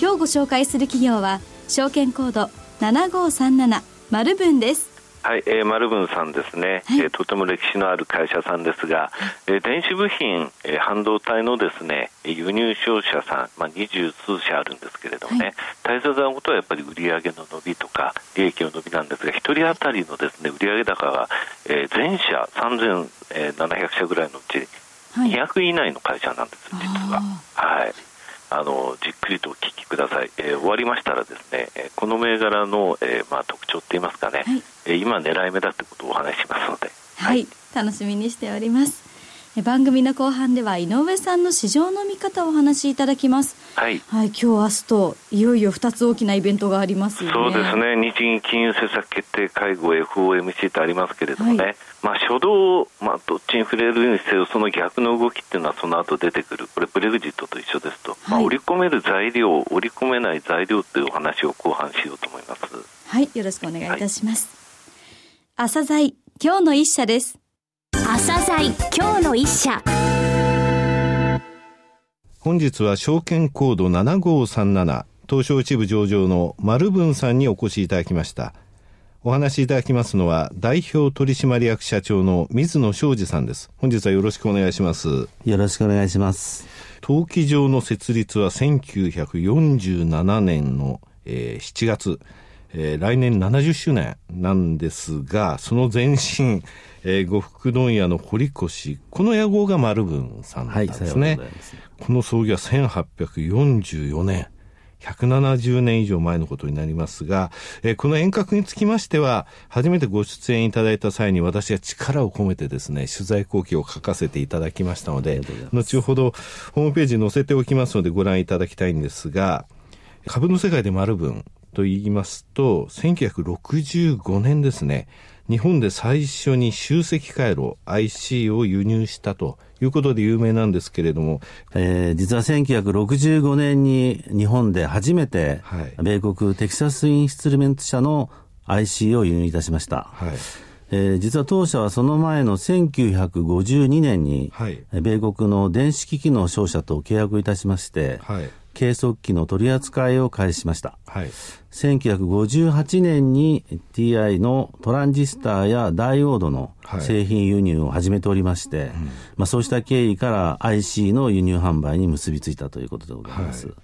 今日ご紹介する企業は証券コード7537マルブンです。はい、えー、マルブンさんですね、はい、えー、とても歴史のある会社さんですが、えー、電子部品、えー、半導体のですね輸入商社さん、まあ、二十数社あるんですけれどもね、はい、大切なことはやっぱり売上の伸びとか利益の伸びなんですが、1人当たりのですね売上高が、えー、全社3700社ぐらいのうち、200位以内の会社なんです、実は。はいあのじっくりとお聞きください、えー、終わりましたらですね、えこの銘柄の、えー、まあ、特徴って言いますかね、はい、え今狙い目だってことをお話ししますので、はい、はい、楽しみにしております。番組の後半では井上さんの市場の見方をお話しいただきます。はい。はい、今日明日といよいよ2つ大きなイベントがあります、ね、そうですね。日銀金融政策決定会合 FOMC とありますけれどもね。はい、まあ初動、まあどっちに触れるにせよその逆の動きっていうのはその後出てくる。これブレグジットと一緒ですと。はい、まあ織り込める材料、織り込めない材料というお話を後半しようと思います。はい、よろしくお願いいたします。はい、朝鮮今日の一社です。朝鮮今日の一社本日は証券コード7537東証一部上場の丸文さんにお越しいただきました。お話しいただきますのは代表取締役社長の水野昌司さんです。本日はよろしくお願いします。よろしくお願いします。登記上の設立は1947年の、えー、7月えー、来年70周年なんですが、その前身、えー、呉服問屋の堀越、この屋号が丸文さんなんですね。はい、この創業は1844年。170年以上前のことになりますが、えー、この遠隔につきましては、初めてご出演いただいた際に私は力を込めてですね、取材後期を書かせていただきましたので、後ほどホームページに載せておきますのでご覧いただきたいんですが、株の世界で丸文と言いますと、1965年ですね、日本で最初に集積回路 IC を輸入したということで有名なんですけれども、えー、実は1965年に日本で初めて、米国テキサスインストゥルメント社の IC を輸入いたしました。はい。えー、実は当社はその前の1952年に、はい、米国の電子機器の商社と契約いたしまして、はい、計測器の取り扱いを開始しました。はい、1958年に TI のトランジスタやダイオードの製品輸入を始めておりまして、はい、まあ、そうした経緯から IC の輸入販売に結びついたということでございます。はい、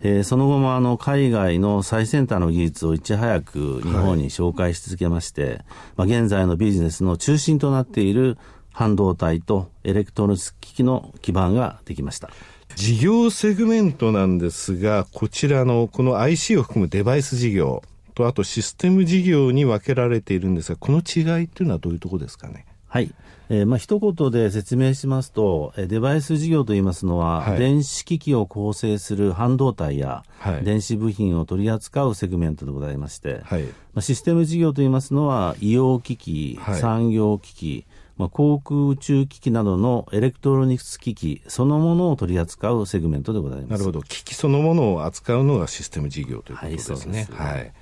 えー、その後もあの海外の最先端の技術をいち早く日本に紹介し続けまして、はい、まあ、現在のビジネスの中心となっている半導体とエレクトロニクス機器の基盤ができました。事業セグメントなんですが、こちらのこの IC を含むデバイス事業と、あとシステム事業に分けられているんですが、この違いっていうのはどういうところですかね？はい。えー、まあ一言で説明しますと、デバイス事業といいますのは、はい、電子機器を構成する半導体や、はい、電子部品を取り扱うセグメントでございまして、はい、まあ、システム事業といいますのは、医療機器、産業機器、まあ、航空宇宙機器などのエレクトロニクス機器そのものを取り扱うセグメントでございます。なるほど。機器そのものを扱うのがシステム事業ということですね。はい。はい、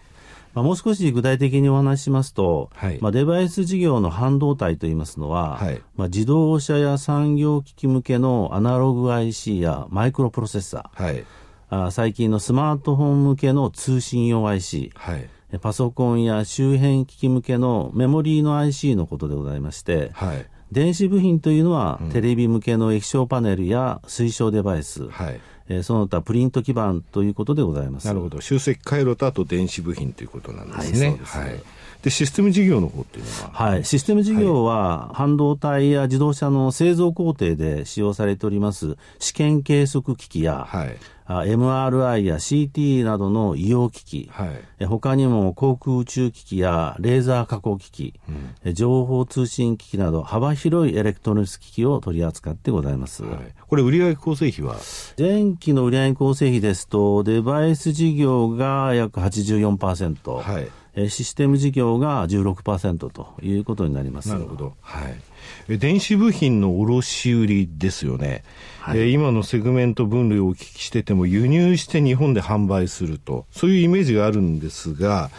まあ、もう少し具体的にお話ししますと、はい、まあ、デバイス事業の半導体といいますのは、はい、まあ、自動車や産業機器向けのアナログ IC やマイクロプロセッサー、はい、あ最近のスマートフォン向けの通信用 IC、はいパソコンや周辺機器向けのメモリーの IC のことでございまして、はい、電子部品というのは、うん、テレビ向けの液晶パネルや水晶デバイス、はいえー、その他プリント基板ということでございます。なるほど。集積回路とあと電子部品ということなんですね。はい、はいで、システム事業の方っていうのは？はい。システム事業は、半導体や自動車の製造工程で使用されております試験計測機器や、はい、MRI や CT などの医療機器、はい、他にも航空宇宙機器やレーザー加工機器、うん、情報通信機器など幅広いエレクトロニクス機器を取り扱ってございます。はい、これ売上構成比は？前期の売上構成比ですと、デバイス事業が約84%、はい、システム事業が16%ということになります。なるほど。はい。電子部品の卸売ですよね、はい、今のセグメント分類をお聞きしてても輸入して日本で販売するとそういうイメージがあるんですが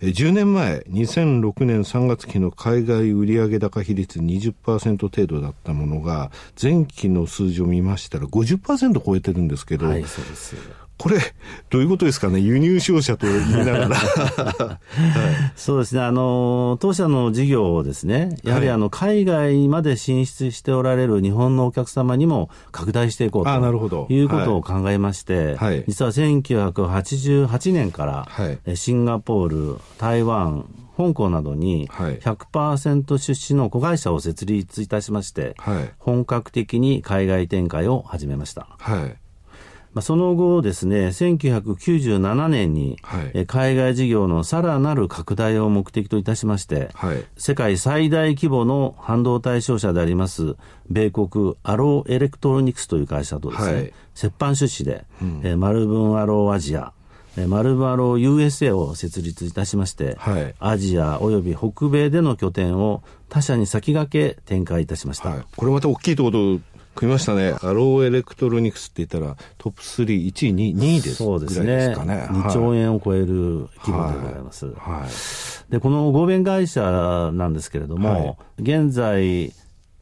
10年前2006年3月期の海外売上高比率20%程度だったものが前期の数字を見ましたら50%超えてるんですけど、はい、そうですこれ、どういうことですかね、輸入商社と言いながら。はい、そうですね、あの、当社の事業をですね、やはりあの、海外まで進出しておられる日本のお客様にも拡大していこうということを考えまして、はい、実は1988年から、はい、シンガポール、台湾、香港などに100%出資の子会社を設立いたしまして、はい、本格的に海外展開を始めました。はいまあ、その後ですね、1997年に、はい、海外事業のさらなる拡大を目的といたしまして、はい、世界最大規模の半導体商社であります、米国アローエレクトロニクスという会社とですね、はい、折半出資で、うん、えマルブンアローアジア、マルブンアロー USA を設立いたしまして、はい、アジアおよび北米での拠点を他社に先駆け展開いたしました。はい、これまた大きいところ組みましたね。アローエレクトロニクスって言ったら、トップ3、1位、2位ですそうですね。ですかね。2兆円を超える規模でございます。はい。はい、で、この合弁会社なんですけれども、はい、現在、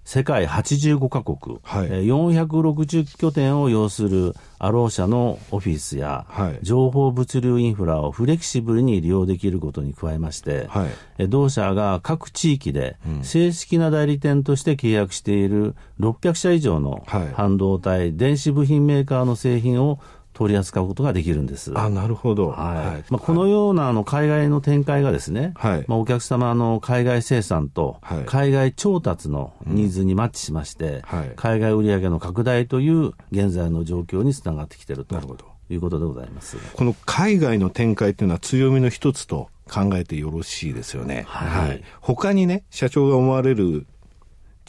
世界85カ国、はい、460拠点を擁するアロー社のオフィスや、情報物流インフラをフレキシブルに利用できることに加えまして、はい、同社が各地域で正式な代理店として契約している600社以上の半導体、電子部品メーカーの製品を取り扱うことができるんです。あなるほど。はい。まあ、このようなあの海外の展開がですね、はい、まあ、お客様の海外生産と海外調達のニーズにマッチしまして、はい、海外売上の拡大という現在の状況につながってきているということでございます。この海外の展開というのは強みの一つと考えてよろしいですよね。はい。はい、他にね、社長が思われる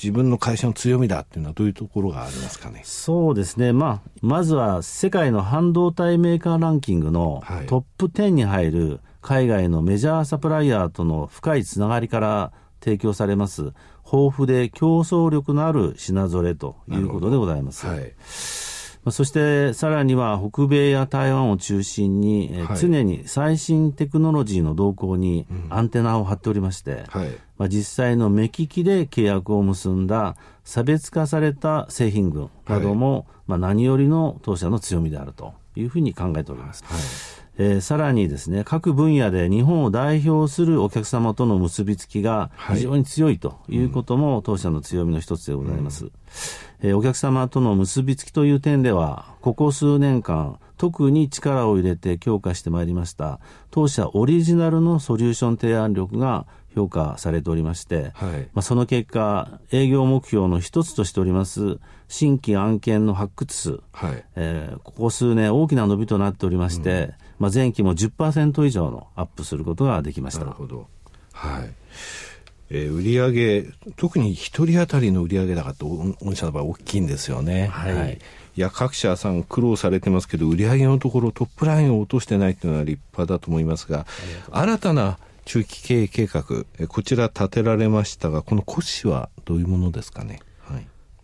自分の会社の強みだっていうのはどういうところがありますかね？そうですね。まあ、まずは世界の半導体メーカーランキングのトップ10に入る海外のメジャーサプライヤーとの深いつながりから提供されます豊富で競争力のある品ぞれということでございます。はい。そしてさらには北米や台湾を中心に、はい、常に最新テクノロジーの動向にアンテナを張っておりまして、うんはい、まあ、実際の目利きで契約を結んだ差別化された製品群なども、はい、まあ、何よりの当社の強みであるというふうに考えております。えー、さらにですね、各分野で日本を代表するお客様との結びつきが非常に強いということも当社の強みの一つでございます。うんえー、お客様との結びつきという点では、ここ数年間、特に力を入れて強化してまいりました、当社オリジナルのソリューション提案力が評価されておりまして、はい、まあ、その結果、営業目標の一つとしております、新規案件の発掘数、はい、えー、ここ数年大きな伸びとなっておりまして、うん、まあ、前期も10%以上のアップすることができました。なるほど。はい。えー、売上特に一人当たりの売上高って御社の場合大きいんですよね。はい、はい。いや、各社さん苦労されてますけど、売上のところトップラインを落としてないというのは立派だと思いますが、新たな中期経営計画、こちら立てられましたが、この骨子はどういうものですかね？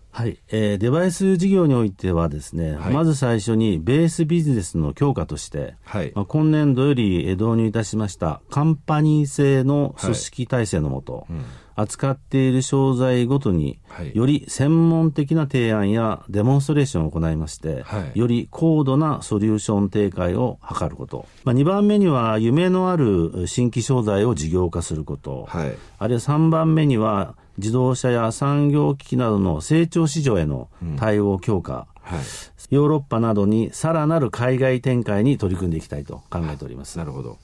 はい、えー、デバイス事業においてはですね、はい、まず最初にベースビジネスの強化として、はい、まあ、今年度より導入いたしましたカンパニー制の組織体制のもと、はいうん、扱っている商材ごとに、より専門的な提案やデモンストレーションを行いまして、より高度なソリューション展開を図ること、まあ、2番目には夢のある新規商材を事業化すること、あるいは3番目には自動車や産業機器などの成長市場への対応強化、うんはい、ヨーロッパなどにさらなる海外展開に取り組んでいきたいと考えております。なるほど。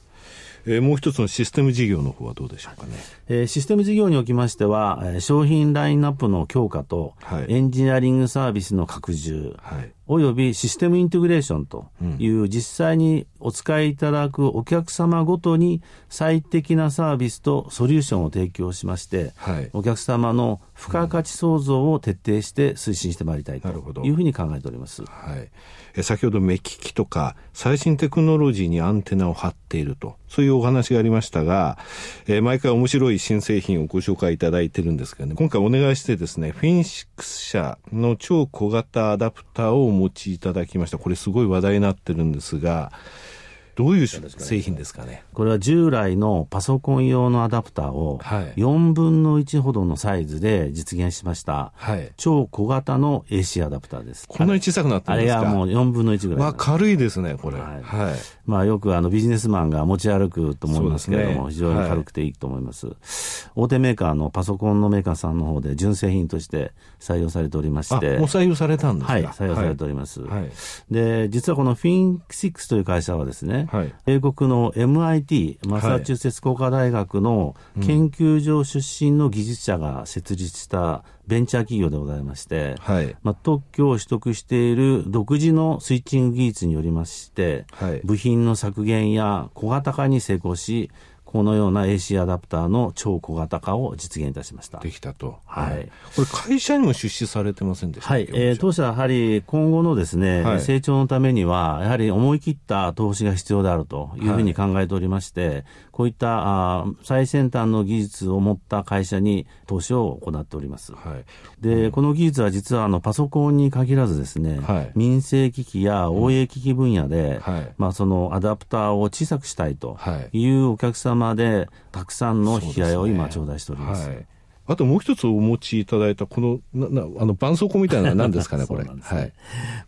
えー、もう一つのシステム事業の方はどうでしょうかね。えー、システム事業におきましては、えー、商品ラインナップの強化と、はい、エンジニアリングサービスの拡充、はい、およびシステムインテグレーションという、実際にお使いいただくお客様ごとに最適なサービスとソリューションを提供しまして、はい、お客様の付加価値創造を徹底して推進してまいりたいというふうに考えております。はい。先ほど目利きとか最新テクノロジーにアンテナを張っていると、そういうお話がありましたが、えー、毎回面白い新製品をご紹介いただいてるんですけどね、今回お願いしてですね、フィンシックス社の超小型アダプターをお持ちいただきました。これすごい話題になってるんですが、どういう製品ですかねこれは従来のパソコン用のアダプターを4分の1ほどのサイズで実現しました、はい、超小型の AC アダプターです。こんなに小さくなってるんですか？あれがもう4分の1ぐらい。まあ軽いですね、これ。はい。はい、まあよくあのビジネスマンが持ち歩くと思いますけれども、ね、非常に軽くていいと思います、はい、大手メーカーのパソコンのメーカーさんの方で純正品として採用されておりまして。もう採用されたんですか？はい、採用されております。はい、で、実はこのフィン6という会社はですね、はい、英国の MIT、マサチューセッツ工科大学の研究所出身の技術者が設立したベンチャー企業でございまして、はい、まあ、特許を取得している独自のスイッチング技術によりまして、はい、部品の削減や小型化に成功し、このような AC アダプターの超小型化を実現いたしました。できたと。はい。これ会社にも出資されてませんでしたはい。えー、当社はやはり今後のですね、はい、成長のためには、やはり思い切った投資が必要であるというふうに考えておりまして、はい、こういったあ最先端の技術を持った会社に投資を行っております。はい。で、この技術は実はあのパソコンに限らずですね、はい、民生機器や応援機器分野で、はい、まあそのアダプターを小さくしたいというお客様までたくさんの引き合いを今頂戴しております。あともう一つお持ちいただいた、この、な、な、あの、絆創膏みたいなのは何ですかね、これ。ね、はい。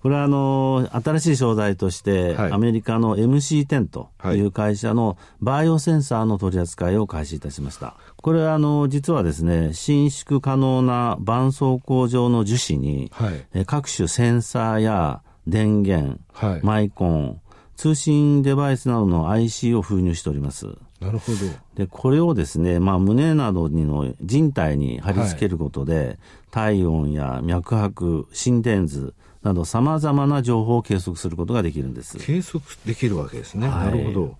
これは、あの、新しい商材として、はい、アメリカの MC10 という会社のバイオセンサーの取り扱いを開始いたしました。これは、あの、実はですね、伸縮可能な絆創膏状の樹脂に、はい、各種センサーや電源、はい、マイコン、通信デバイスなどの IC を封入しております。なるほど。で、これをですね、まあ、胸などにの人体に貼り付けることで、はい、体温や脈拍、心電図など様々な情報を計測することができるんです。計測できるわけですね。はい、なるほど。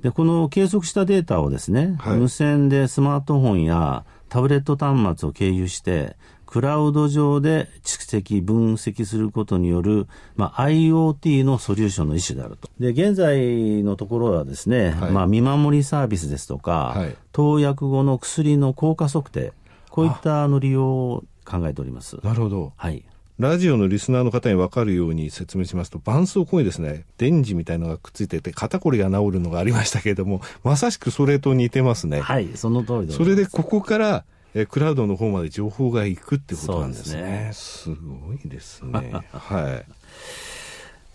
で、この計測したデータをですね、はい、無線でスマートフォンやタブレット端末を経由して、クラウド上で蓄積、分析することによる、まあ、IoT のソリューションの一種であると。で、現在のところはですね、はい、まあ、見守りサービスですとか、はい、投薬後の薬の効果測定、こういったあの利用を考えております。なるほど。はい。ラジオのリスナーの方に分かるように説明しますと、絆創膏にですね、電磁みたいのがくっついてて、肩こりが治るのがありましたけれども、まさしくそれと似てますね。はい、その通りでそれでここから、えクラウドの方まで情報が行くってことなんですね。すねすごいですね。はい。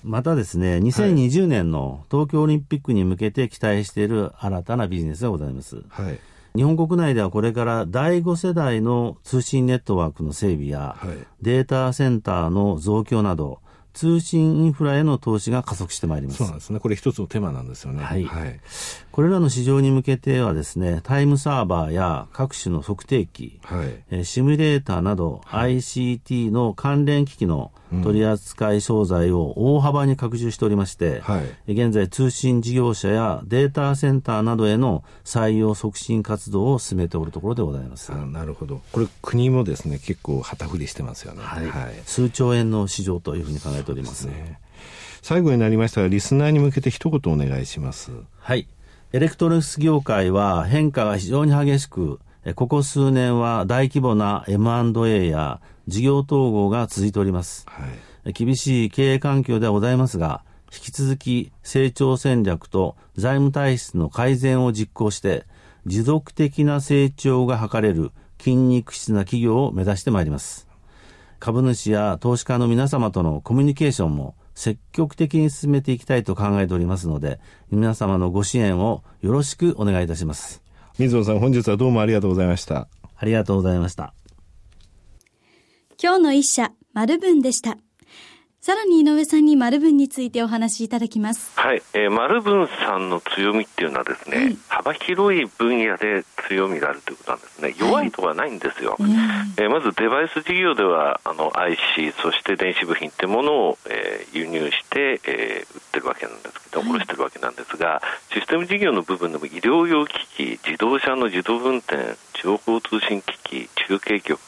またですね、2020年の東京オリンピックに向けて期待している新たなビジネスがございます。はい。日本国内ではこれから第5世代の通信ネットワークの整備や、はい、データセンターの増強など、通信インフラへの投資が加速してまいります。そうなんですね。これ一つのテーマなんですよね。はい。はい、これらの市場に向けてはですね、タイムサーバーや各種の測定器、はい、えシミュレーターなど、はい、ICT の関連機器の取扱商材を大幅に拡充しておりまして、はい、現在通信事業者やデータセンターなどへの採用促進活動を進めておるところでございます。なるほど。これ国もですね、結構旗振りしてますよね。はい。はい、数兆円の市場というふうに考えております。ね、最後になりましたが、リスナーに向けて一言お願いします。はい。エレクトロニクス業界は変化が非常に激しく、ここ数年は大規模な M&A や事業統合が続いております。はい、厳しい経営環境ではございますが、引き続き成長戦略と財務体質の改善を実行して、持続的な成長が図れる筋肉質な企業を目指してまいります。株主や投資家の皆様とのコミュニケーションも積極的に進めていきたいと考えておりますので、皆様のご支援をよろしくお願いいたします。水野さん、本日はどうもありがとうございました。ありがとうございました。今日の一社、丸文でした。さらに井上さんに丸文についてお話しいただきます。はい、えー、丸文さんの強みっていうのはですね、はい、幅広い分野で強みがあるということなんですね。弱いとはないんですよ。はい、えー、まずデバイス事業ではあの IC そして電子部品ってものを、えー、輸入して、えー、売ってるわけなんですけど、卸してるわけなんですが、システム事業の部分でも医療用機器、自動車の自動運転、情報通信機器、中継局、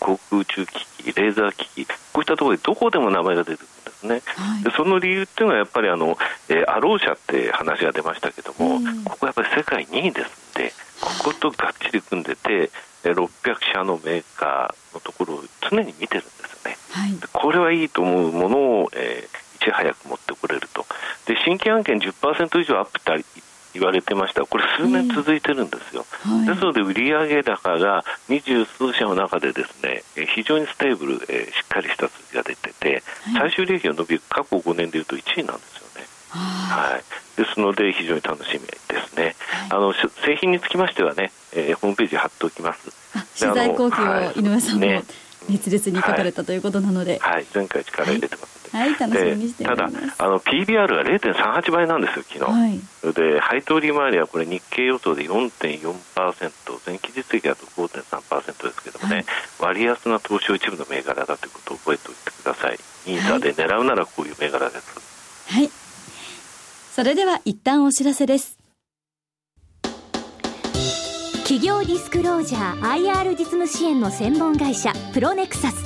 航空宇宙機器、レーザー機器、こういったところでどこでも名前が出てくるんですね、はい、でその理由っていうのはやっぱりあの、えー、アロー社って話が出ましたけども、うん、ここやっぱり世界2位ですんで、こことがっちり組んでて、600社のメーカーのところを常に見てるんですよね、はい、これはいいと思うものを、えー、いち早く持ってこれると、で新規案件10%以上アップって言われてました。これ数年続いてるんですよ、えーはい、ですので売上高が二十数社の中でですね非常に stable、えー、しっかりした数字が出てて、はい、最終利益の伸び過去5年でいうと1位なんですよね。はい、ですので非常に楽しみですね、はい、あの製品につきましてはね、えー、ホームページ貼っておきます。取材後期を井上さんも、ね、熱烈に書かれたということなので、はい、前回力入れてますはい、楽しみにしてただあの PBR は0.38倍なんですよ昨日、はい、で配当利回りはこれ日経予想で4.4%前期実績だと5.3%ですけどもね、はい、割安な東証一部の銘柄だということを覚えておいてください。ニーサで狙うならこういう銘柄です。はい。それでは一旦お知らせです。企業ディスクロージャー IR 実務支援の専門会社プロネクサス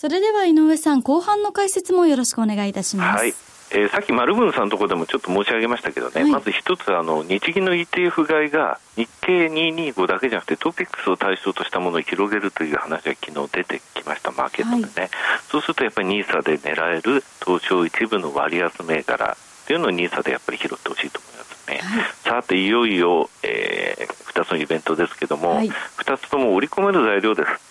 それでは井上さん、後半の解説もよろしくお願いいたします。はい。えー、さっき丸文さんのところでもちょっと申し上げましたけどね、はい、まず一つあの、日銀の ETF 買いが日経225だけじゃなくてトピックスを対象としたものを広げるという話が昨日出てきました、マーケットでね、はい、そうするとやっぱり NISA で狙える東証一部の割安銘柄というのを NISA でやっぱり拾ってほしいと思いますね。はい、さて、いよいよ、えー、2つのイベントですけども、はい、2つとも織り込める材料です。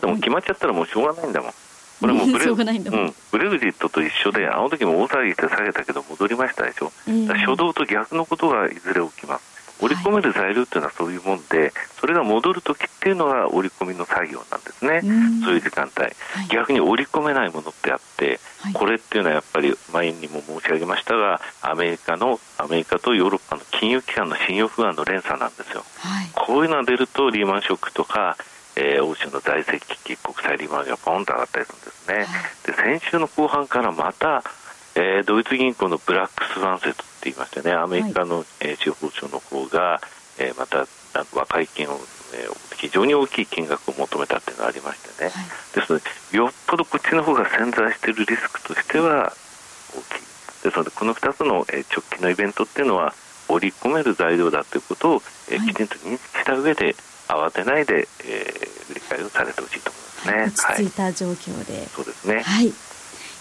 ただもう決まっちゃったらもうしょうがないんだもん。これもブレ,、うん、ブレグジットと一緒で、あの時も大騒ぎして下げたけど戻りましたでしょ、えー、初動と逆のことがいずれ起きます。織り込める材料っていうのはそういうもんで、それが戻るときっていうのが織り込みの作業なんですね、そういう時間帯、はい、逆に織り込めないものってあって、はい、これっていうのはやっぱり前にも申し上げましたが、アメリカのアメリカとヨーロッパの金融機関の信用不安の連鎖なんですよ。はい、こういうのが出るとリーマンショックとかえー、欧州の財政危機、国際利回りがポンと上がったりするんですね、で先週の後半からまた、えー、ドイツ銀行のブラックスワン説って言いましてね、アメリカの、えー、司法省の方が、えー、また和解金を、えー、非常に大きい金額を求めたっていうのがありましてね、はい、ですので、よっぽどこっちの方が潜在しているリスクとしては大きい。ですので、この2つの、えー、直近のイベントっていうのは、織り込める材料だということを、えー、きちんと認識した上で、慌てないで、えー、理解をされてほしいと思いますね、はい、落ち着いた状況で、はい、そうですね。はい。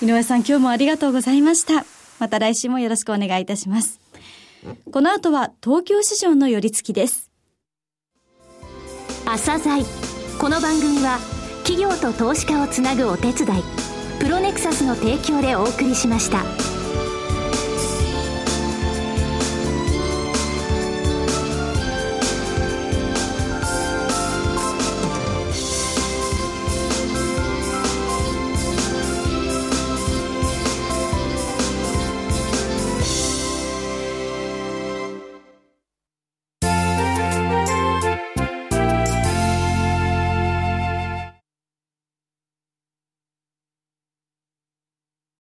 井上さん今日もありがとうございました。また来週もよろしくお願いいたします。この後は東京市場の寄り付きです。朝鮮この番組は企業と投資家をつなぐお手伝いプロネクサスの提供でお送りしました。